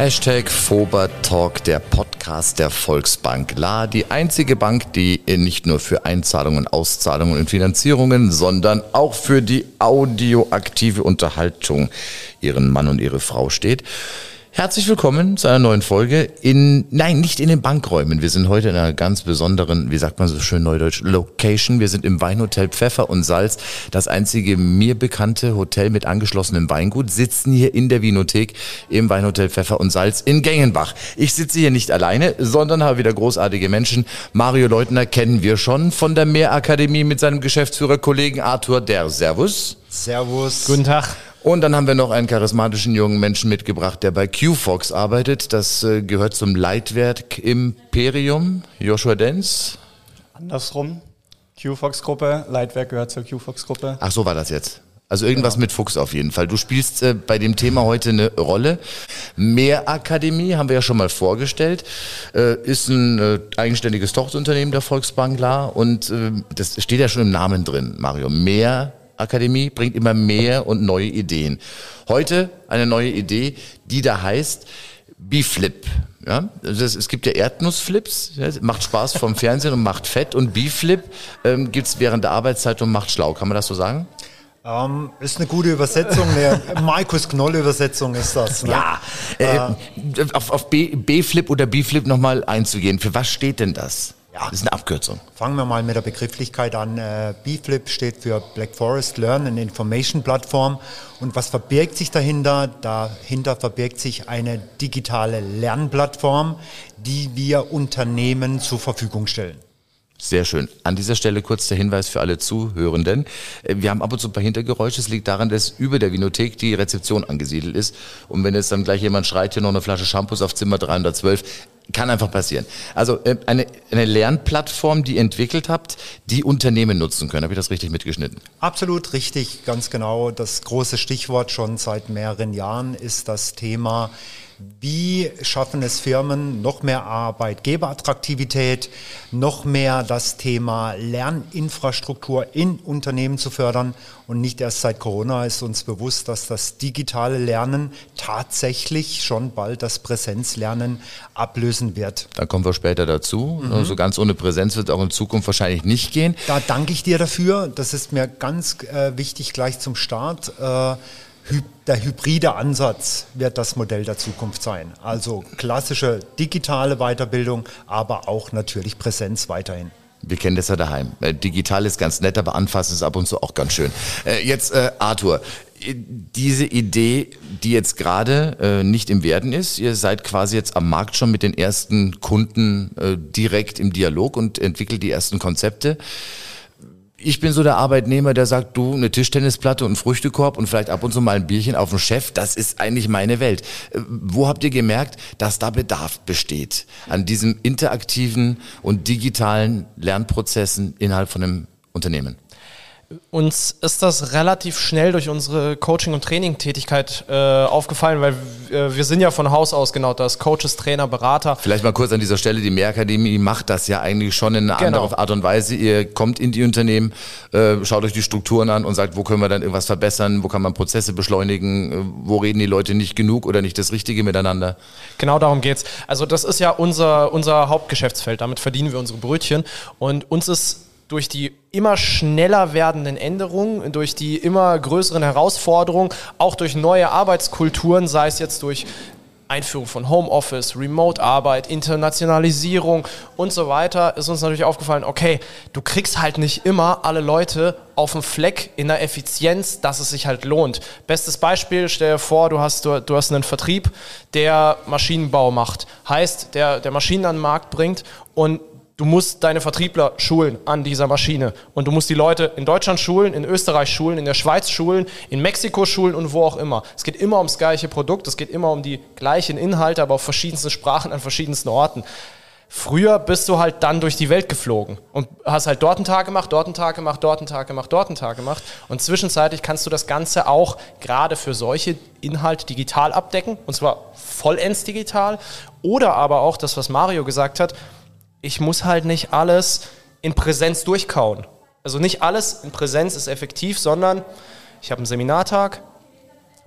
Hashtag Talk, der Podcast der Volksbank La, die einzige Bank, die nicht nur für Einzahlungen, Auszahlungen und Finanzierungen, sondern auch für die audioaktive Unterhaltung ihren Mann und ihre Frau steht. Herzlich willkommen zu einer neuen Folge in, nein, nicht in den Bankräumen. Wir sind heute in einer ganz besonderen, wie sagt man so schön neudeutsch, Location. Wir sind im Weinhotel Pfeffer und Salz, das einzige mir bekannte Hotel mit angeschlossenem Weingut, sitzen hier in der Winothek im Weinhotel Pfeffer und Salz in Gengenbach. Ich sitze hier nicht alleine, sondern habe wieder großartige Menschen. Mario Leutner kennen wir schon von der Mehrakademie mit seinem Geschäftsführerkollegen Arthur Der. Servus. Servus. Guten Tag. Und dann haben wir noch einen charismatischen jungen Menschen mitgebracht, der bei QFox arbeitet. Das äh, gehört zum Leitwerk Imperium. Joshua Denz. Andersrum. QFox-Gruppe, Leitwerk gehört zur QFox-Gruppe. Ach, so war das jetzt. Also irgendwas genau. mit Fuchs auf jeden Fall. Du spielst äh, bei dem Thema heute eine Rolle. Mehrakademie haben wir ja schon mal vorgestellt. Äh, ist ein äh, eigenständiges Tochterunternehmen der Volksbank klar und äh, das steht ja schon im Namen drin, Mario. Mehr Akademie bringt immer mehr und neue Ideen. Heute eine neue Idee, die da heißt B-Flip. Ja, also es gibt ja Erdnussflips, ja, macht Spaß vom Fernsehen und macht Fett und B-Flip ähm, gibt es während der Arbeitszeit und macht schlau. Kann man das so sagen? Ähm, ist eine gute Übersetzung, eine Markus Knoll-Übersetzung ist das. Ne? Ja, äh, äh, auf, auf B-Flip oder B-Flip nochmal einzugehen. Für was steht denn das? Ja, das ist eine Abkürzung. Fangen wir mal mit der Begrifflichkeit an. Äh, BFlip steht für Black Forest Learn and Information Plattform. Und was verbirgt sich dahinter? Dahinter verbirgt sich eine digitale Lernplattform, die wir Unternehmen zur Verfügung stellen. Sehr schön. An dieser Stelle kurz der Hinweis für alle Zuhörenden. Äh, wir haben ab und zu ein paar Hintergeräusche. Es liegt daran, dass über der Vinothek die Rezeption angesiedelt ist. Und wenn jetzt dann gleich jemand schreit, hier noch eine Flasche Shampoos auf Zimmer 312, kann einfach passieren. Also äh, eine, eine Lernplattform, die ihr entwickelt habt, die Unternehmen nutzen können. Habe ich das richtig mitgeschnitten? Absolut richtig, ganz genau. Das große Stichwort schon seit mehreren Jahren ist das Thema wie schaffen es Firmen noch mehr Arbeitgeberattraktivität, noch mehr das Thema Lerninfrastruktur in Unternehmen zu fördern? Und nicht erst seit Corona ist uns bewusst, dass das digitale Lernen tatsächlich schon bald das Präsenzlernen ablösen wird. Da kommen wir später dazu. Mhm. So ganz ohne Präsenz wird es auch in Zukunft wahrscheinlich nicht gehen. Da danke ich dir dafür. Das ist mir ganz äh, wichtig gleich zum Start. Äh, der hybride Ansatz wird das Modell der Zukunft sein. Also klassische digitale Weiterbildung, aber auch natürlich Präsenz weiterhin. Wir kennen das ja daheim. Äh, digital ist ganz nett, aber anfassen ist ab und zu auch ganz schön. Äh, jetzt, äh, Arthur, diese Idee, die jetzt gerade nicht im Werden ist, ihr seid quasi jetzt am Markt schon mit den ersten Kunden direkt im Dialog und entwickelt die ersten Konzepte ich bin so der Arbeitnehmer, der sagt, du, eine Tischtennisplatte und Früchtekorb und vielleicht ab und zu mal ein Bierchen auf dem Chef, das ist eigentlich meine Welt. Äh, wo habt ihr gemerkt, dass da Bedarf besteht an diesem interaktiven und digitalen Lernprozessen innerhalb von einem Unternehmen? Uns ist das relativ schnell durch unsere Coaching- und Training-Tätigkeit äh, aufgefallen, weil äh, wir sind ja von Haus aus genau das, Coaches, Trainer, Berater. Vielleicht mal kurz an dieser Stelle, die Mehrakademie macht das ja eigentlich schon in einer genau. anderen Art und Weise. Ihr kommt in die Unternehmen, äh, schaut euch die Strukturen an und sagt, wo können wir dann irgendwas verbessern, wo kann man Prozesse beschleunigen, äh, wo reden die Leute nicht genug oder nicht das Richtige miteinander. Genau darum geht's. Also das ist ja unser, unser Hauptgeschäftsfeld, damit verdienen wir unsere Brötchen und uns ist durch die immer schneller werdenden Änderungen, durch die immer größeren Herausforderungen, auch durch neue Arbeitskulturen, sei es jetzt durch Einführung von Homeoffice, Remote-Arbeit, Internationalisierung und so weiter, ist uns natürlich aufgefallen, okay, du kriegst halt nicht immer alle Leute auf dem Fleck in der Effizienz, dass es sich halt lohnt. Bestes Beispiel, stell dir vor, du hast, du, du hast einen Vertrieb, der Maschinenbau macht. Heißt, der, der Maschinen an den Markt bringt und Du musst deine Vertriebler schulen an dieser Maschine. Und du musst die Leute in Deutschland schulen, in Österreich schulen, in der Schweiz schulen, in Mexiko schulen und wo auch immer. Es geht immer ums gleiche Produkt, es geht immer um die gleichen Inhalte, aber auf verschiedensten Sprachen an verschiedensten Orten. Früher bist du halt dann durch die Welt geflogen und hast halt dort einen Tag gemacht, dort einen Tag gemacht, dort einen Tag gemacht, dort einen Tag gemacht. Und zwischenzeitlich kannst du das Ganze auch gerade für solche Inhalte digital abdecken, und zwar vollends digital. Oder aber auch das, was Mario gesagt hat, ich muss halt nicht alles in Präsenz durchkauen. Also nicht alles in Präsenz ist effektiv, sondern ich habe einen Seminartag,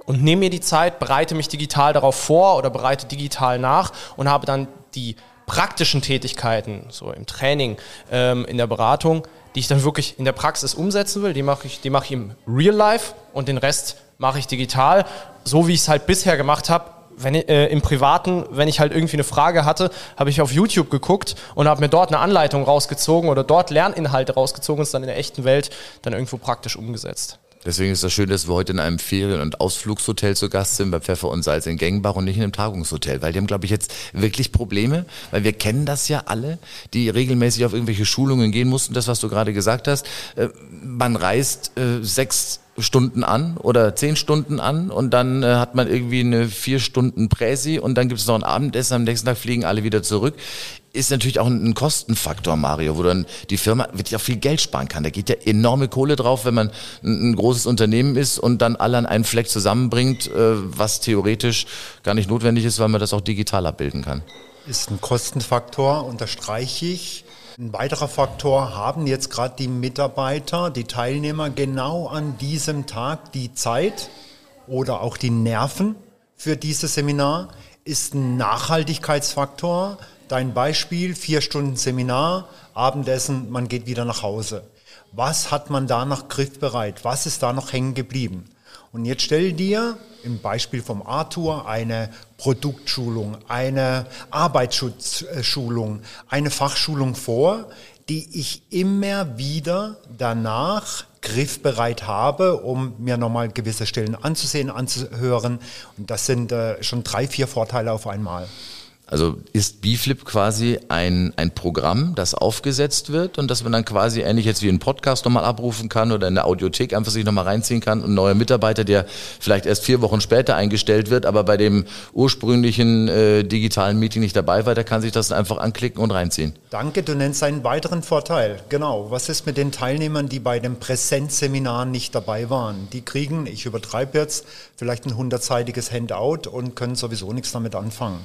und nehme mir die Zeit, bereite mich digital darauf vor oder bereite digital nach und habe dann die praktischen Tätigkeiten, so im Training, ähm, in der Beratung, die ich dann wirklich in der Praxis umsetzen will, die mache ich, die mache ich im Real Life und den Rest mache ich digital, so wie ich es halt bisher gemacht habe. Wenn, äh, Im Privaten, wenn ich halt irgendwie eine Frage hatte, habe ich auf YouTube geguckt und habe mir dort eine Anleitung rausgezogen oder dort Lerninhalte rausgezogen und es dann in der echten Welt dann irgendwo praktisch umgesetzt. Deswegen ist das schön, dass wir heute in einem Ferien- und Ausflugshotel zu Gast sind, bei Pfeffer und Salz in Gengenbach und nicht in einem Tagungshotel, weil die haben, glaube ich, jetzt wirklich Probleme, weil wir kennen das ja alle, die regelmäßig auf irgendwelche Schulungen gehen mussten, das, was du gerade gesagt hast. Äh, man reist äh, sechs Stunden an oder zehn Stunden an und dann äh, hat man irgendwie eine vier Stunden Präsi und dann gibt es noch ein Abendessen, am nächsten Tag fliegen alle wieder zurück. Ist natürlich auch ein, Kostenfaktor, Mario, wo dann die Firma wirklich auch viel Geld sparen kann. Da geht ja enorme Kohle drauf, wenn man ein, ein großes Unternehmen ist und dann alle an einen Fleck zusammenbringt, äh, was theoretisch gar nicht notwendig ist, weil man das auch digital abbilden kann. Ist ein Kostenfaktor, unterstreiche ich. Ein weiterer Faktor, haben jetzt gerade die Mitarbeiter, die Teilnehmer genau an diesem Tag die Zeit oder auch die Nerven für dieses Seminar, ist ein Nachhaltigkeitsfaktor. Dein Beispiel, vier Stunden Seminar, Abendessen, man geht wieder nach Hause. Was hat man da noch griffbereit? Was ist da noch hängen geblieben? Und jetzt stell dir im Beispiel vom Arthur eine Produktschulung, eine Arbeitsschutzschulung, eine Fachschulung vor, die ich immer wieder danach griffbereit habe, um mir nochmal gewisse Stellen anzusehen, anzuhören. Und das sind äh, schon drei, vier Vorteile auf einmal. Also ist BFlip quasi ein, ein Programm, das aufgesetzt wird und dass man dann quasi ähnlich jetzt wie ein Podcast nochmal abrufen kann oder in der Audiothek einfach sich nochmal reinziehen kann und ein neuer Mitarbeiter, der vielleicht erst vier Wochen später eingestellt wird, aber bei dem ursprünglichen äh, digitalen Meeting nicht dabei war, der kann sich das einfach anklicken und reinziehen. Danke, du nennst einen weiteren Vorteil. Genau. Was ist mit den Teilnehmern, die bei dem Präsenzseminar nicht dabei waren? Die kriegen, ich übertreibe jetzt, vielleicht ein hundertseitiges Handout und können sowieso nichts damit anfangen.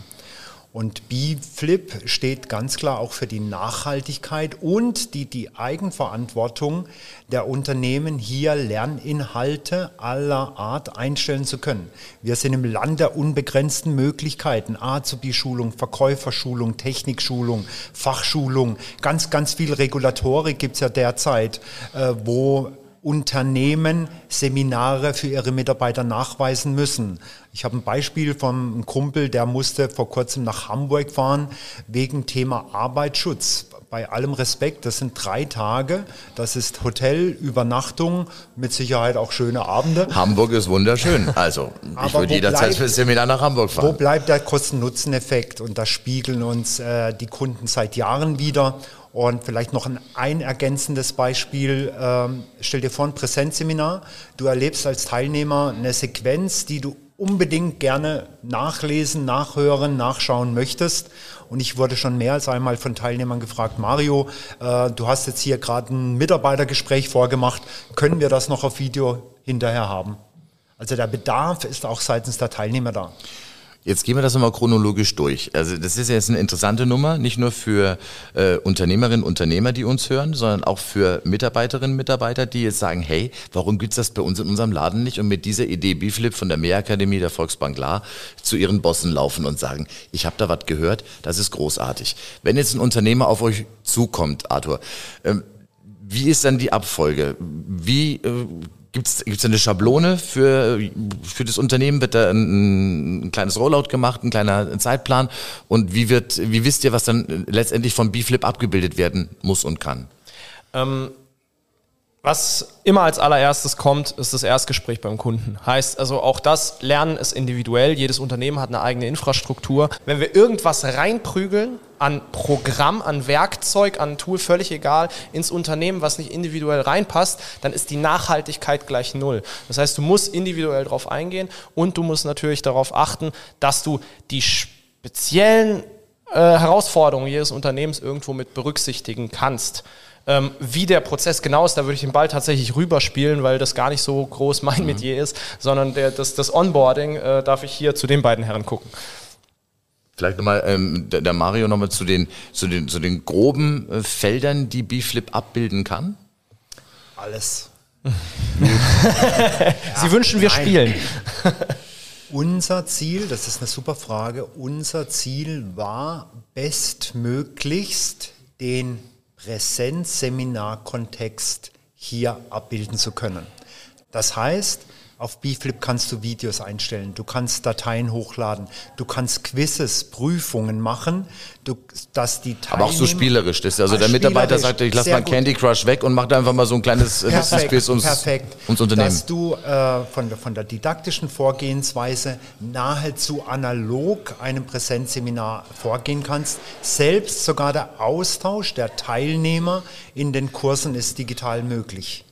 Und B-Flip steht ganz klar auch für die Nachhaltigkeit und die, die Eigenverantwortung der Unternehmen, hier Lerninhalte aller Art einstellen zu können. Wir sind im Land der unbegrenzten Möglichkeiten. Azubi-Schulung, Verkäuferschulung, Technikschulung, Fachschulung, ganz, ganz viel Regulatorik gibt es ja derzeit, äh, wo Unternehmen Seminare für ihre Mitarbeiter nachweisen müssen. Ich habe ein Beispiel von einem Kumpel, der musste vor kurzem nach Hamburg fahren wegen Thema Arbeitsschutz. Bei allem Respekt, das sind drei Tage, das ist Hotel, Übernachtung, mit Sicherheit auch schöne Abende. Hamburg ist wunderschön. Also ich würde jederzeit für Seminar nach Hamburg fahren. Wo bleibt der Kosten-Nutzen-Effekt? Und das spiegeln uns äh, die Kunden seit Jahren wieder. Und vielleicht noch ein, ein ergänzendes Beispiel. Ähm, stell dir vor, ein Präsenzseminar. Du erlebst als Teilnehmer eine Sequenz, die du unbedingt gerne nachlesen, nachhören, nachschauen möchtest. Und ich wurde schon mehr als einmal von Teilnehmern gefragt, Mario, äh, du hast jetzt hier gerade ein Mitarbeitergespräch vorgemacht, können wir das noch auf Video hinterher haben? Also der Bedarf ist auch seitens der Teilnehmer da. Jetzt gehen wir das nochmal chronologisch durch. Also das ist jetzt eine interessante Nummer, nicht nur für äh, Unternehmerinnen und Unternehmer, die uns hören, sondern auch für Mitarbeiterinnen und Mitarbeiter, die jetzt sagen, hey, warum gibt's das bei uns in unserem Laden nicht? Und mit dieser Idee Biflip von der Mehrakademie der Volksbank La zu ihren Bossen laufen und sagen, ich habe da was gehört, das ist großartig. Wenn jetzt ein Unternehmer auf euch zukommt, Arthur, ähm, wie ist dann die Abfolge? Wie äh, Gibt es eine Schablone für, für das Unternehmen? Wird da ein, ein, kleines Rollout gemacht, ein kleiner Zeitplan? Und wie, wird, wie wisst ihr, was dann letztendlich von B-Flip abgebildet werden muss und kann? Ähm, was immer als allererstes kommt, ist das Erstgespräch beim Kunden. Heißt also auch das Lernen ist individuell. Jedes Unternehmen hat eine eigene Infrastruktur. Wenn wir irgendwas reinprügeln an Programm, an Werkzeug, an Tool, völlig egal, ins Unternehmen, was nicht individuell reinpasst, dann ist die Nachhaltigkeit gleich null. Das heißt, du musst individuell darauf eingehen und du musst natürlich darauf achten, dass du die speziellen äh, Herausforderungen jedes Unternehmens irgendwo mit berücksichtigen kannst. Ähm, wie der Prozess genau ist, da würde ich den Ball tatsächlich rüberspielen, weil das gar nicht so groß mein mhm. Metier ist, sondern der, das, das Onboarding äh, darf ich hier zu den beiden Herren gucken. Vielleicht nochmal ähm, der, der Mario nochmal zu den, zu, den, zu den groben äh, Feldern, die B-Flip abbilden kann. Alles. Sie ja, wünschen, wir nein. spielen. Unser Ziel, das ist eine super Frage, unser Ziel war bestmöglichst den Präsenzseminarkontext hier abbilden zu können. Das heißt, auf BFlip kannst du Videos einstellen, du kannst Dateien hochladen, du kannst Quizzes, Prüfungen machen, du, dass die Teilnehmer... Aber auch so spielerisch, das, also der Mitarbeiter sagt, ich lasse mal Candy Crush weg und mache einfach mal so ein kleines äh, Quiz ums, perfekt. ums Unternehmen. Dass du äh, von, von der didaktischen Vorgehensweise nahezu analog einem Präsenzseminar vorgehen kannst. Selbst sogar der Austausch der Teilnehmer in den Kursen ist digital möglich.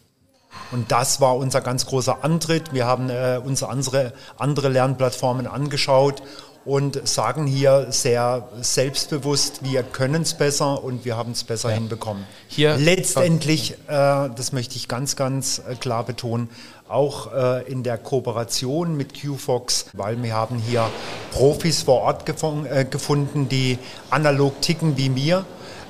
Und das war unser ganz großer Antritt. Wir haben äh, uns andere, andere Lernplattformen angeschaut und sagen hier sehr selbstbewusst, wir können es besser und wir haben es besser ja. hinbekommen. Hier Letztendlich, äh, das möchte ich ganz, ganz äh, klar betonen, auch äh, in der Kooperation mit QFox, weil wir haben hier Profis vor Ort gefun äh, gefunden, die analog ticken wie mir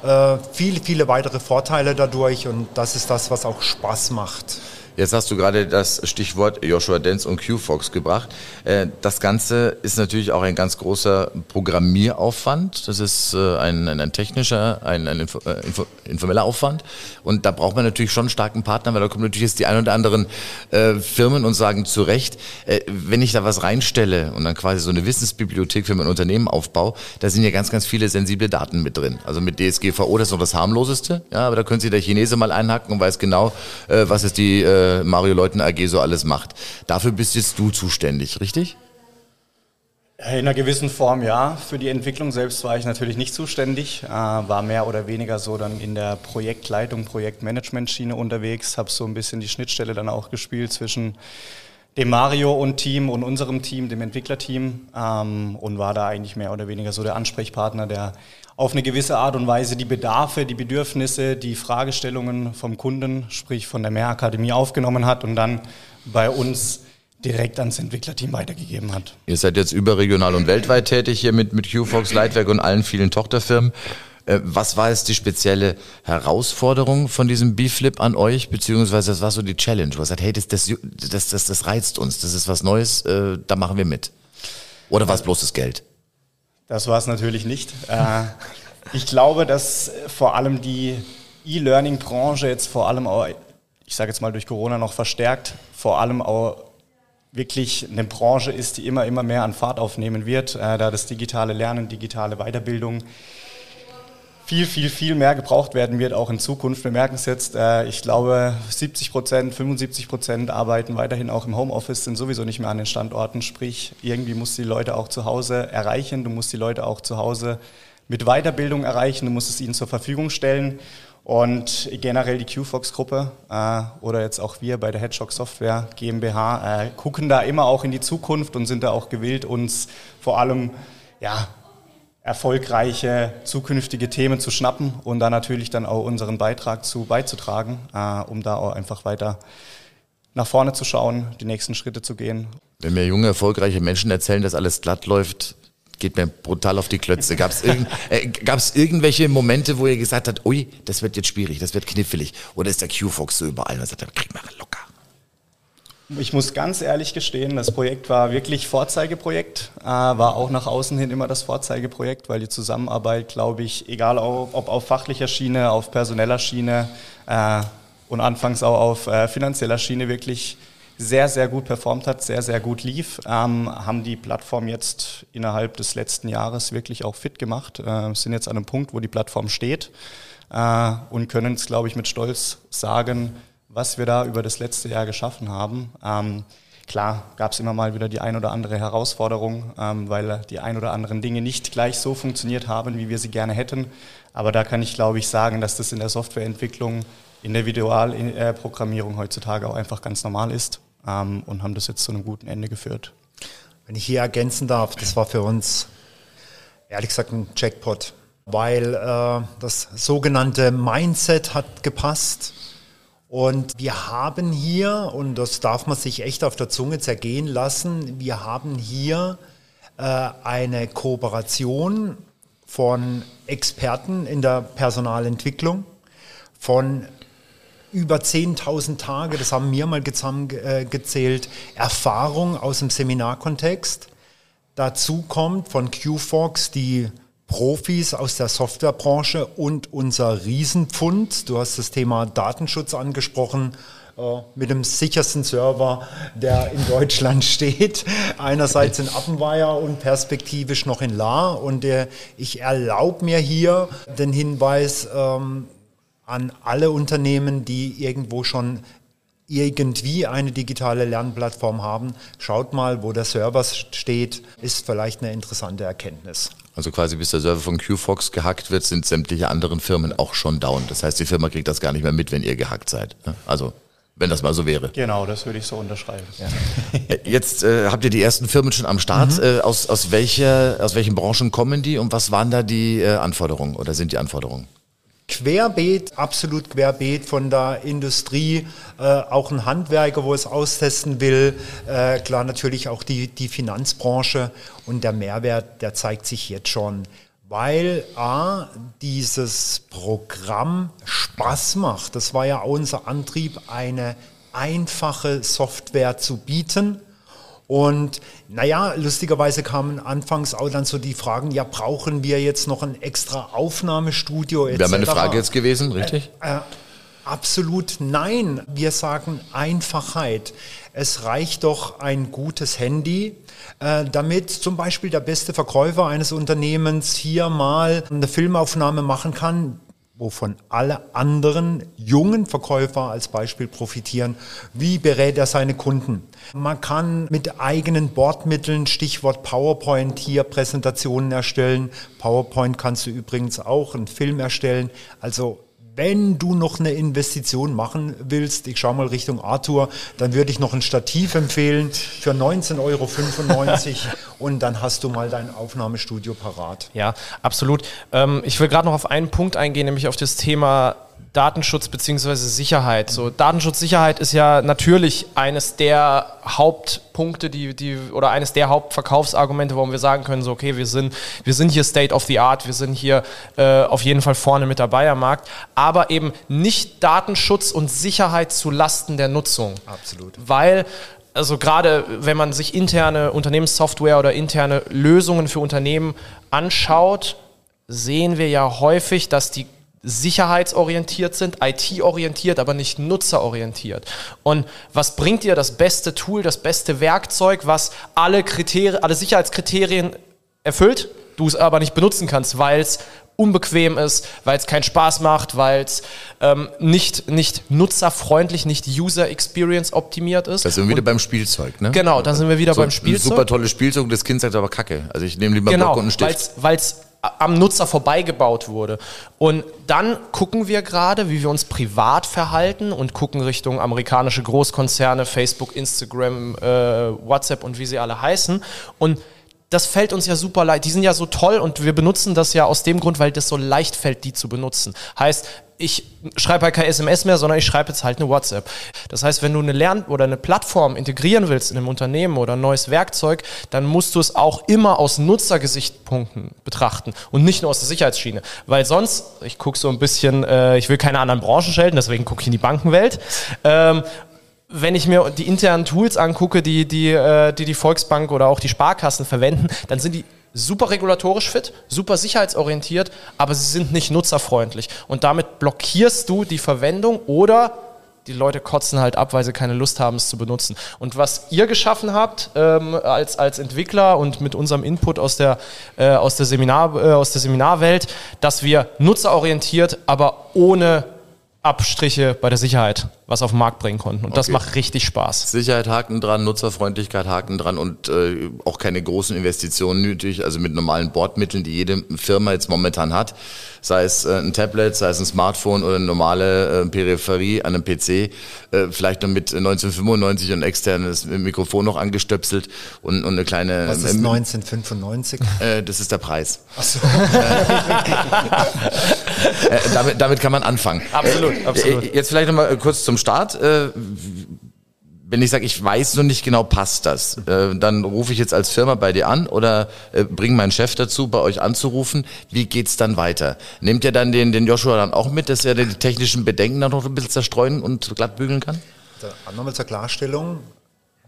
äh, viele, viele weitere Vorteile dadurch und das ist das, was auch Spaß macht. Jetzt hast du gerade das Stichwort Joshua Dance und QFox gebracht. Äh, das Ganze ist natürlich auch ein ganz großer Programmieraufwand. Das ist äh, ein, ein, technischer, ein, ein info, äh, informeller Aufwand. Und da braucht man natürlich schon einen starken Partner, weil da kommen natürlich jetzt die ein oder anderen Firmen und sagen zu Recht, wenn ich da was reinstelle und dann quasi so eine Wissensbibliothek für mein Unternehmen aufbaue, da sind ja ganz, ganz viele sensible Daten mit drin. Also mit DSGVO, das ist noch das harmloseste. Ja, aber da können Sie der Chinese mal einhacken und weiß genau, was ist die Mario Leuten AG so alles macht. Dafür bist jetzt du zuständig, richtig? In einer gewissen Form ja. Für die Entwicklung selbst war ich natürlich nicht zuständig, äh, war mehr oder weniger so dann in der Projektleitung, Projektmanagement-Schiene unterwegs, habe so ein bisschen die Schnittstelle dann auch gespielt zwischen dem Mario und Team und unserem Team, dem Entwicklerteam ähm, und war da eigentlich mehr oder weniger so der Ansprechpartner, der auf eine gewisse Art und Weise die Bedarfe, die Bedürfnisse, die Fragestellungen vom Kunden, sprich von der Mehrakademie aufgenommen hat und dann bei uns direkt ans Entwicklerteam weitergegeben hat. Ihr seid jetzt überregional und weltweit tätig hier mit, mit QFox, Leitwerk und allen vielen Tochterfirmen. Äh, was war jetzt die spezielle Herausforderung von diesem B-Flip an euch, beziehungsweise was war so die Challenge? Wo ihr sagt, hey, das, das, das, das, das reizt uns, das ist was Neues, äh, da machen wir mit. Oder war es bloß das Geld? Das war es natürlich nicht. Äh, ich glaube, dass vor allem die E-Learning-Branche jetzt vor allem auch, ich sage jetzt mal durch Corona noch verstärkt, vor allem auch wirklich eine Branche ist, die immer, immer mehr an Fahrt aufnehmen wird, äh, da das digitale Lernen, digitale Weiterbildung viel, viel, viel mehr gebraucht werden wird, auch in Zukunft. Wir merken es jetzt, äh, ich glaube, 70 Prozent, 75 Prozent arbeiten weiterhin auch im Homeoffice, sind sowieso nicht mehr an den Standorten. Sprich, irgendwie musst du die Leute auch zu Hause erreichen, du musst die Leute auch zu Hause mit Weiterbildung erreichen, du musst es ihnen zur Verfügung stellen. Und generell die QFox-Gruppe äh, oder jetzt auch wir bei der Hedgehog Software GmbH äh, gucken da immer auch in die Zukunft und sind da auch gewillt, uns vor allem ja, erfolgreiche zukünftige Themen zu schnappen und da natürlich dann auch unseren Beitrag zu beizutragen, äh, um da auch einfach weiter nach vorne zu schauen, die nächsten Schritte zu gehen. Wenn mir junge, erfolgreiche Menschen erzählen, dass alles glatt läuft, geht mir brutal auf die Klötze. Gab es irgend, äh, irgendwelche Momente, wo ihr gesagt habt, ui, das wird jetzt schwierig, das wird knifflig? Oder ist der Q-Fox so überall und sagt, krieg mal locker? Ich muss ganz ehrlich gestehen, das Projekt war wirklich Vorzeigeprojekt, äh, war auch nach außen hin immer das Vorzeigeprojekt, weil die Zusammenarbeit, glaube ich, egal ob auf fachlicher Schiene, auf personeller Schiene äh, und anfangs auch auf äh, finanzieller Schiene wirklich sehr, sehr gut performt hat, sehr, sehr gut lief, ähm, haben die Plattform jetzt innerhalb des letzten Jahres wirklich auch fit gemacht, äh, sind jetzt an einem Punkt, wo die Plattform steht äh, und können es, glaube ich, mit Stolz sagen, was wir da über das letzte Jahr geschaffen haben. Ähm, klar gab es immer mal wieder die ein oder andere Herausforderung, ähm, weil die ein oder anderen Dinge nicht gleich so funktioniert haben, wie wir sie gerne hätten. Aber da kann ich, glaube ich, sagen, dass das in der Softwareentwicklung, in der Videoprogrammierung heutzutage auch einfach ganz normal ist ähm, und haben das jetzt zu einem guten Ende geführt. Wenn ich hier ergänzen darf, das war für uns Ehrlich gesagt ein Jackpot, weil äh, das sogenannte Mindset hat gepasst. Und wir haben hier, und das darf man sich echt auf der Zunge zergehen lassen, wir haben hier äh, eine Kooperation von Experten in der Personalentwicklung, von über 10.000 Tage, das haben wir mal zusammengezählt, Erfahrung aus dem Seminarkontext. Dazu kommt von QFox die Profis aus der Softwarebranche und unser Riesenpfund. Du hast das Thema Datenschutz angesprochen äh, mit dem sichersten Server, der in Deutschland steht. Einerseits in Appenweier und perspektivisch noch in La. Und äh, ich erlaube mir hier den Hinweis ähm, an alle Unternehmen, die irgendwo schon irgendwie eine digitale Lernplattform haben, schaut mal, wo der Server steht, ist vielleicht eine interessante Erkenntnis. Also quasi bis der Server von QFox gehackt wird, sind sämtliche anderen Firmen auch schon down. Das heißt, die Firma kriegt das gar nicht mehr mit, wenn ihr gehackt seid. Also wenn das mal so wäre. Genau, das würde ich so unterschreiben. Ja. Äh, jetzt äh, habt ihr die ersten Firmen schon am Start. Mhm. Äh, aus, aus, welcher, aus welchen Branchen kommen die und was waren da die äh, Anforderungen oder sind die Anforderungen? Querbeet, absolut querbeet von der Industrie, äh, auch ein Handwerker, wo es austesten will, äh, klar natürlich auch die, die Finanzbranche und der Mehrwert, der zeigt sich jetzt schon, weil A, dieses Programm Spaß macht. Das war ja unser Antrieb, eine einfache Software zu bieten und naja, lustigerweise kamen anfangs auch dann so die Fragen, ja, brauchen wir jetzt noch ein extra Aufnahmestudio etc. Wäre meine Frage jetzt gewesen, richtig? Äh, äh, absolut nein. Wir sagen Einfachheit. Es reicht doch ein gutes Handy, äh, damit zum Beispiel der beste Verkäufer eines Unternehmens hier mal eine Filmaufnahme machen kann, wovon alle anderen jungen Verkäufer als Beispiel profitieren. Wie berät er seine Kunden? Man kann mit eigenen Bordmitteln, Stichwort PowerPoint, hier Präsentationen erstellen. PowerPoint kannst du übrigens auch einen Film erstellen. Also wenn du noch eine Investition machen willst, ich schaue mal Richtung Arthur, dann würde ich noch ein Stativ empfehlen für 19,95 Euro und dann hast du mal dein Aufnahmestudio parat. Ja, absolut. Ähm, ich will gerade noch auf einen Punkt eingehen, nämlich auf das Thema Datenschutz bzw. Sicherheit. So, Datenschutz, Sicherheit ist ja natürlich eines der Hauptpunkte, die, die, oder eines der Hauptverkaufsargumente, warum wir sagen können, so, okay, wir sind, wir sind hier State of the Art, wir sind hier äh, auf jeden Fall vorne mit dabei am Markt, aber eben nicht Datenschutz und Sicherheit zu Lasten der Nutzung. Absolut. Weil also gerade wenn man sich interne Unternehmenssoftware oder interne Lösungen für Unternehmen anschaut, sehen wir ja häufig, dass die sicherheitsorientiert sind, IT-orientiert, aber nicht nutzerorientiert. Und was bringt dir das beste Tool, das beste Werkzeug, was alle Kriterien, alle Sicherheitskriterien erfüllt, du es aber nicht benutzen kannst, weil es unbequem ist, weil es keinen Spaß macht, weil es ähm, nicht, nicht nutzerfreundlich, nicht User Experience optimiert ist. Da sind wir wieder beim Spielzeug, ne? Genau, da sind wir wieder so beim Spielzeug. Ein super tolles Spielzeug, und das Kind sagt aber Kacke. Also ich nehme lieber genau, Block und einen Stift. Weil es am Nutzer vorbeigebaut wurde. Und dann gucken wir gerade, wie wir uns privat verhalten und gucken Richtung amerikanische Großkonzerne, Facebook, Instagram, äh, WhatsApp und wie sie alle heißen. Und das fällt uns ja super leicht. Die sind ja so toll und wir benutzen das ja aus dem Grund, weil das so leicht fällt, die zu benutzen. Heißt, ich schreibe halt kein SMS mehr, sondern ich schreibe jetzt halt eine WhatsApp. Das heißt, wenn du eine Lern- oder eine Plattform integrieren willst in einem Unternehmen oder ein neues Werkzeug, dann musst du es auch immer aus Nutzergesichtspunkten betrachten und nicht nur aus der Sicherheitsschiene. Weil sonst, ich gucke so ein bisschen, äh, ich will keine anderen Branchen schelten, deswegen gucke ich in die Bankenwelt. Ähm, wenn ich mir die internen Tools angucke, die die, äh, die die Volksbank oder auch die Sparkassen verwenden, dann sind die super regulatorisch fit, super sicherheitsorientiert, aber sie sind nicht nutzerfreundlich. Und damit blockierst du die Verwendung oder die Leute kotzen halt ab, weil sie keine Lust haben, es zu benutzen. Und was ihr geschaffen habt ähm, als, als Entwickler und mit unserem Input aus der, äh, aus, der Seminar, äh, aus der Seminarwelt, dass wir nutzerorientiert, aber ohne Abstriche bei der Sicherheit was auf den Markt bringen konnten. Und okay. das macht richtig Spaß. Sicherheit haken dran, Nutzerfreundlichkeit haken dran und äh, auch keine großen Investitionen nötig. Also mit normalen Bordmitteln, die jede Firma jetzt momentan hat, sei es äh, ein Tablet, sei es ein Smartphone oder eine normale äh, Peripherie an einem PC, äh, vielleicht noch mit 1995 und externes Mikrofon noch angestöpselt und, und eine kleine... Was ist 1995? Äh, das ist der Preis. Ach so. Äh, damit, damit kann man anfangen. Absolut, absolut. Jetzt vielleicht nochmal kurz zum Start wenn ich sage, ich weiß noch nicht genau, passt das, äh, dann rufe ich jetzt als Firma bei dir an oder äh, bringe meinen Chef dazu, bei euch anzurufen. Wie geht's dann weiter? Nehmt ihr dann den, den Joshua dann auch mit, dass er die technischen Bedenken dann noch ein bisschen zerstreuen und glatt bügeln kann? Nochmal zur Klarstellung.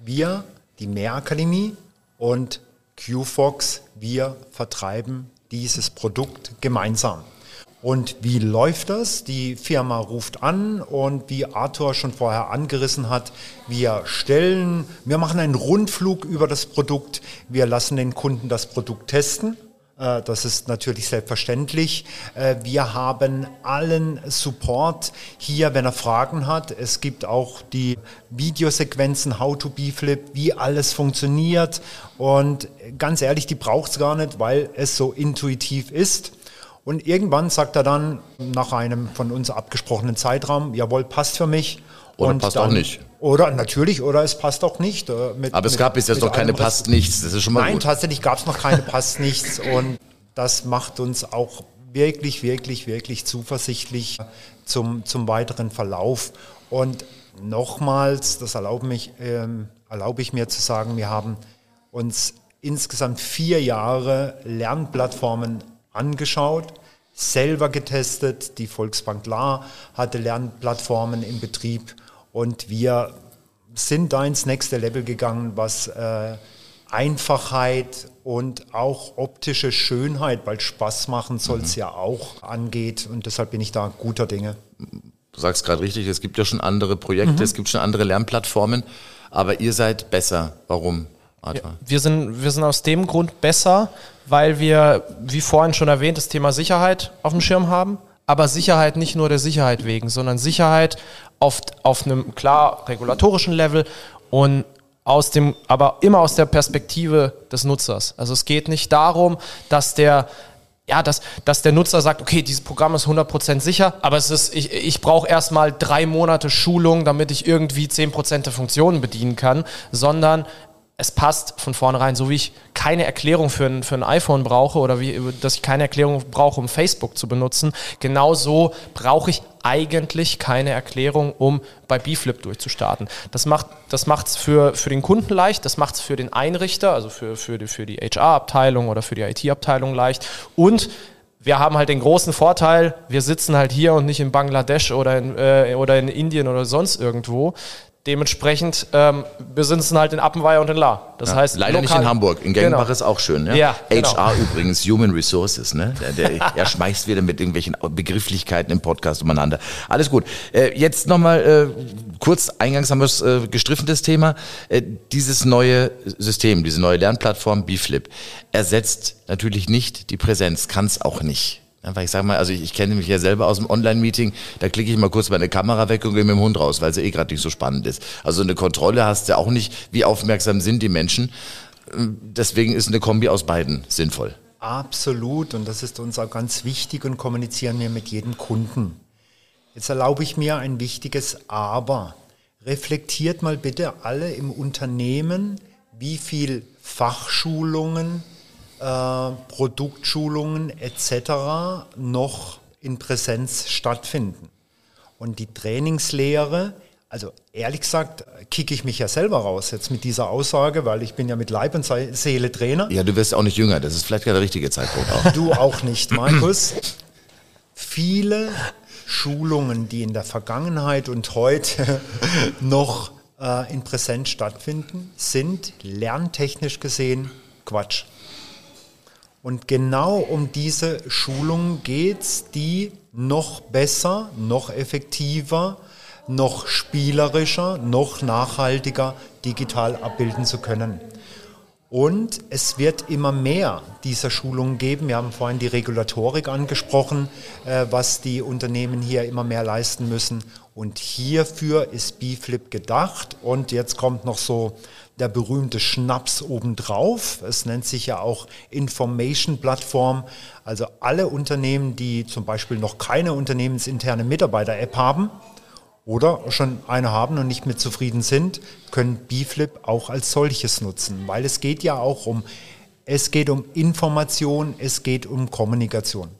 Wir, die Mehrakademie und QFox, wir vertreiben dieses Produkt gemeinsam. Und wie läuft das? Die Firma ruft an und wie Arthur schon vorher angerissen hat, wir stellen, wir machen einen Rundflug über das Produkt, wir lassen den Kunden das Produkt testen. Äh, das ist natürlich selbstverständlich. Äh, wir haben allen Support hier, wenn er Fragen hat. Es gibt auch die Videosequenzen, How to B-Flip, wie alles funktioniert. Und ganz ehrlich, die braucht es gar nicht, weil es so intuitiv ist. Und irgendwann sagt er dann nach einem von uns abgesprochenen Zeitraum, jawohl, passt für mich. Oder und passt dann, auch nicht. Oder natürlich, oder es passt auch nicht. Äh, mit, Aber es gab bis jetzt noch keine Passt nichts. Das ist schon mal Nein, gut. tatsächlich gab es noch keine Passt nichts. Und das macht uns auch wirklich, wirklich, wirklich zuversichtlich zum, zum weiteren Verlauf. Und nochmals, das erlaube, mich, ähm, erlaube ich mir zu sagen, wir haben uns insgesamt vier Jahre Lernplattformen angeschaut, selber getestet. Die Volksbank La hatte Lernplattformen im Betrieb und wir sind da ins nächste Level gegangen, was äh, Einfachheit und auch optische Schönheit, weil Spaß machen soll es mhm. ja auch angeht. Und deshalb bin ich da guter Dinge. Du sagst gerade richtig, es gibt ja schon andere Projekte, mhm. es gibt schon andere Lernplattformen, aber ihr seid besser. Warum? Ja, wir, sind, wir sind aus dem Grund besser, weil wir, wie vorhin schon erwähnt, das Thema Sicherheit auf dem Schirm haben. Aber Sicherheit nicht nur der Sicherheit wegen, sondern Sicherheit auf, auf einem klar regulatorischen Level und aus dem, aber immer aus der Perspektive des Nutzers. Also es geht nicht darum, dass der ja, dass, dass der Nutzer sagt, okay, dieses Programm ist 100% sicher, aber es ist, ich, ich brauche erstmal drei Monate Schulung, damit ich irgendwie 10% der Funktionen bedienen kann, sondern es passt von vornherein, so wie ich keine Erklärung für ein, für ein iPhone brauche oder wie, dass ich keine Erklärung brauche, um Facebook zu benutzen, genauso brauche ich eigentlich keine Erklärung, um bei BFlip durchzustarten. Das macht das macht's für, für den Kunden leicht, das macht es für den Einrichter, also für, für die, für die HR-Abteilung oder für die IT-Abteilung leicht und wir haben halt den großen Vorteil, wir sitzen halt hier und nicht in Bangladesch oder in, äh, oder in Indien oder sonst irgendwo. Dementsprechend, ähm, wir sitzen halt in Appenweier und in La. Das ja, heißt, leider nicht in Hamburg. In Gengenbach genau. ist auch schön. Ja, ja genau. HR übrigens, Human Resources. Ne? Der, der, er schmeißt wieder mit irgendwelchen Begrifflichkeiten im Podcast umeinander. Alles gut. Äh, jetzt nochmal äh, kurz, eingangs haben wir es äh, gestriffen, das Thema. Äh, dieses neue System, diese neue Lernplattform BFlip ersetzt natürlich nicht die Präsenz, kann es auch nicht. Weil ich sage mal, also ich, ich kenne mich ja selber aus dem Online-Meeting, da klicke ich mal kurz meine Kamera weg und gehe mit dem Hund raus, weil es ja eh gerade nicht so spannend ist. Also eine Kontrolle hast du ja auch nicht, wie aufmerksam sind die Menschen. Deswegen ist eine Kombi aus beiden sinnvoll. Absolut und das ist uns auch ganz wichtig und kommunizieren wir mit jedem Kunden. Jetzt erlaube ich mir ein wichtiges Aber. Reflektiert mal bitte alle im Unternehmen, wie viel Fachschulungen äh, Produktschulungen etc. noch in Präsenz stattfinden. Und die Trainingslehre, also ehrlich gesagt, kicke ich mich ja selber raus jetzt mit dieser Aussage, weil ich bin ja mit Leib und Seele Trainer. Ja, du wirst auch nicht jünger, das ist vielleicht ja der richtige Zeitpunkt auch. Du auch nicht, Markus. Viele Schulungen, die in der Vergangenheit und heute noch äh, in Präsenz stattfinden, sind lerntechnisch gesehen Quatsch. Und genau um diese Schulung geht es, die noch besser, noch effektiver, noch spielerischer, noch nachhaltiger digital abbilden zu können. Und es wird immer mehr dieser Schulungen geben. Wir haben vorhin die Regulatorik angesprochen, äh, was die Unternehmen hier immer mehr leisten müssen. Und hierfür ist BFlip gedacht. Und jetzt kommt noch so der berühmte Schnaps obendrauf. Es nennt sich ja auch Information Plattform. Also alle Unternehmen, die zum Beispiel noch keine unternehmensinterne Mitarbeiter-App haben, oder schon eine haben und nicht mehr zufrieden sind, können BFlip auch als solches nutzen, weil es geht ja auch um, es geht um Information, es geht um Kommunikation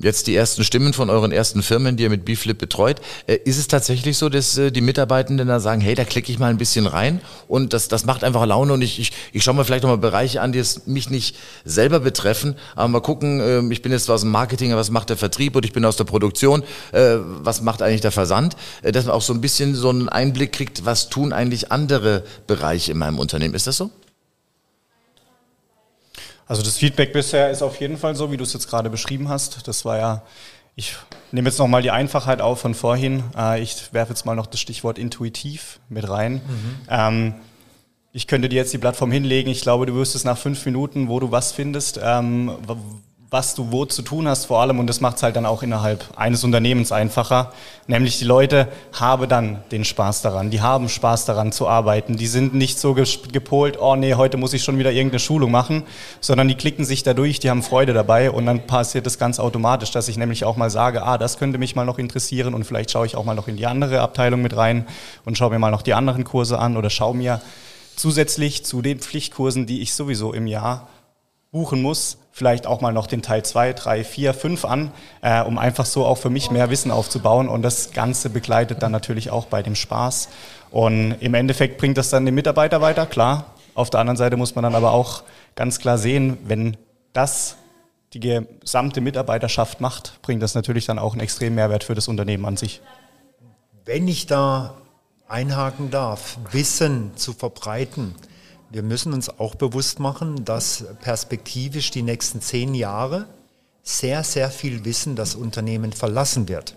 jetzt die ersten Stimmen von euren ersten Firmen, die ihr mit BFlip betreut. Äh, ist es tatsächlich so, dass äh, die Mitarbeitenden da sagen, hey, da klicke ich mal ein bisschen rein und das, das macht einfach Laune und ich, ich, ich schaue mir vielleicht noch mal Bereiche an, die es mich nicht selber betreffen, aber mal gucken, ähm, ich bin jetzt aus dem Marketing, was macht der Vertrieb und ich bin aus der Produktion, äh, was macht eigentlich der Versand, dass man auch so ein bisschen so einen Einblick kriegt, was tun eigentlich andere Bereiche in meinem Unternehmen. Ist das so? Also das Feedback bisher ist auf jeden Fall so, wie du es jetzt gerade beschrieben hast. Das war ja, ich nehme jetzt nochmal die Einfachheit auf von vorhin. Äh, ich werfe jetzt mal noch das Stichwort intuitiv mit rein. Mhm. Ähm, ich könnte dir jetzt die Plattform hinlegen. Ich glaube, du wirst es nach fünf Minuten, wo du was findest, ähm, was du wo zu tun hast vor allem. Und das macht es halt dann auch innerhalb eines Unternehmens einfacher. Nämlich die Leute haben dann den Spaß daran, die haben Spaß daran zu arbeiten, die sind nicht so gepolt, oh nee, heute muss ich schon wieder irgendeine Schulung machen, sondern die klicken sich da durch, die haben Freude dabei. Und dann passiert das ganz automatisch, dass ich nämlich auch mal sage, ah, das könnte mich mal noch interessieren. Und vielleicht schaue ich auch mal noch in die andere Abteilung mit rein und schaue mir mal noch die anderen Kurse an oder schaue mir zusätzlich zu den Pflichtkursen, die ich sowieso im Jahr buchen muss, vielleicht auch mal noch den Teil 2, 3, 4, 5 an, äh, um einfach so auch für mich mehr Wissen aufzubauen. Und das Ganze begleitet dann natürlich auch bei dem Spaß. Und im Endeffekt bringt das dann den Mitarbeiter weiter, klar. Auf der anderen Seite muss man dann aber auch ganz klar sehen, wenn das die gesamte Mitarbeiterschaft macht, bringt das natürlich dann auch einen extremen Mehrwert für das Unternehmen an sich. Wenn ich da einhaken darf, Wissen zu verbreiten, wir müssen uns auch bewusst machen, dass perspektivisch die nächsten zehn Jahre sehr, sehr viel Wissen das Unternehmen verlassen wird.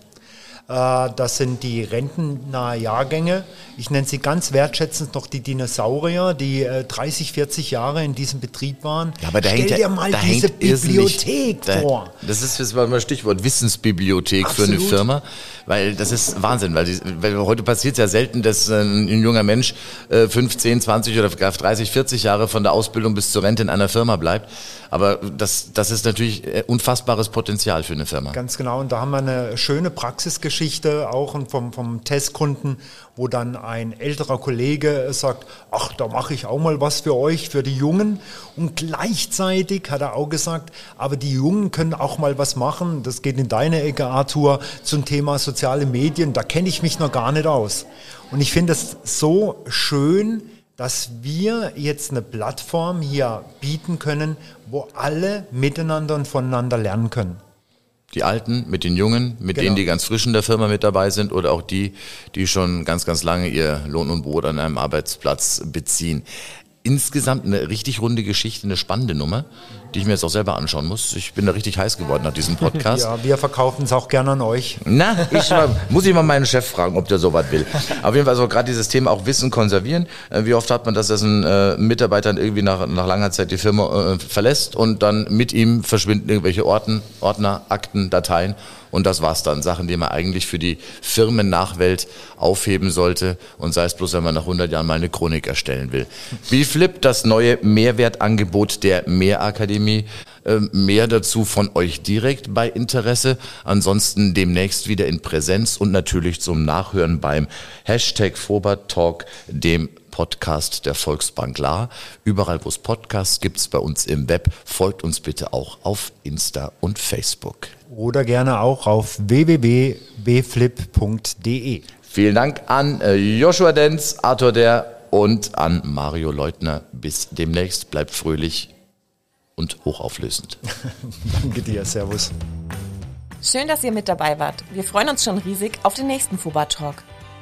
Äh, das sind die rentennahe Jahrgänge. Ich nenne sie ganz wertschätzend noch die Dinosaurier, die 30, äh, 40 Jahre in diesem Betrieb waren. Ja, aber da Stell hängt dir mal diese Bibliothek vor. das ist jetzt mal Stichwort Wissensbibliothek Absolut. für eine Firma, weil das ist Wahnsinn, weil, die, weil heute passiert es ja selten, dass ein, junger Mensch 15, 20 oder 30, 40 Jahre von der Ausbildung bis zur Rente in einer Firma bleibt. Aber das, das ist natürlich äh, unfassbares Potenzial für eine Firma. Ganz genau. Und da haben wir eine schöne Praxisgeschichte auch vom, vom Testkunden, wo dann ein älterer Kollege sagt, ach, da mache ich auch mal was für euch, für die Jungen. Und gleichzeitig hat er auch gesagt, aber die Jungen können auch mal was machen. Das geht in deine Ecke, Arthur, zum Thema soziale Medien. Da kenne ich mich noch gar nicht aus. Und ich finde es so schön, dass wir jetzt eine Plattform hier bieten können, wo alle miteinander und voneinander lernen können. Die Alten mit den Jungen, mit genau. denen, die ganz frisch in der Firma mit dabei sind oder auch die, die schon ganz, ganz lange ihr Lohn und Brot an einem Arbeitsplatz beziehen insgesamt eine richtig runde Geschichte, eine spannende Nummer, die ich mir jetzt auch selber anschauen muss. Ich bin da richtig heiß geworden nach diesem Podcast. Ja, wir verkaufen es auch gerne an euch. Na, ich mal, muss ich mal meinen Chef fragen, ob der sowas will. Auf jeden Fall so gerade dieses Thema auch Wissen konservieren. Äh, wie oft hat man das, dass ein äh, Mitarbeiter irgendwie nach, nach langer Zeit die Firma äh, verlässt und dann mit ihm verschwinden irgendwelche Orten, Ordner, Akten, Dateien und das war's dann. Sachen, die man eigentlich für die Firmennachwelt aufheben sollte und sei es bloß, wenn man nach 100 Jahren mal eine Chronik erstellen will. BeFlip, das neue Mehrwertangebot der Mehrakademie. Ähm, mehr dazu von euch direkt bei Interesse. Ansonsten demnächst wieder in Präsenz und natürlich zum Nachhören beim Hashtag Talk, dem Podcast der Volksbank La. Überall, wo es Podcasts gibt, bei uns im Web. Folgt uns bitte auch auf Insta und Facebook. Oder gerne auch auf www.bflip.de. Vielen Dank an äh, Joshua Denz, Arthur Der und an Mario Leutner. Bis demnächst. Bleibt fröhlich und hochauflösend. Danke dir. Servus. Schön, dass ihr mit dabei wart. Wir freuen uns schon riesig auf den nächsten Fuba Talk.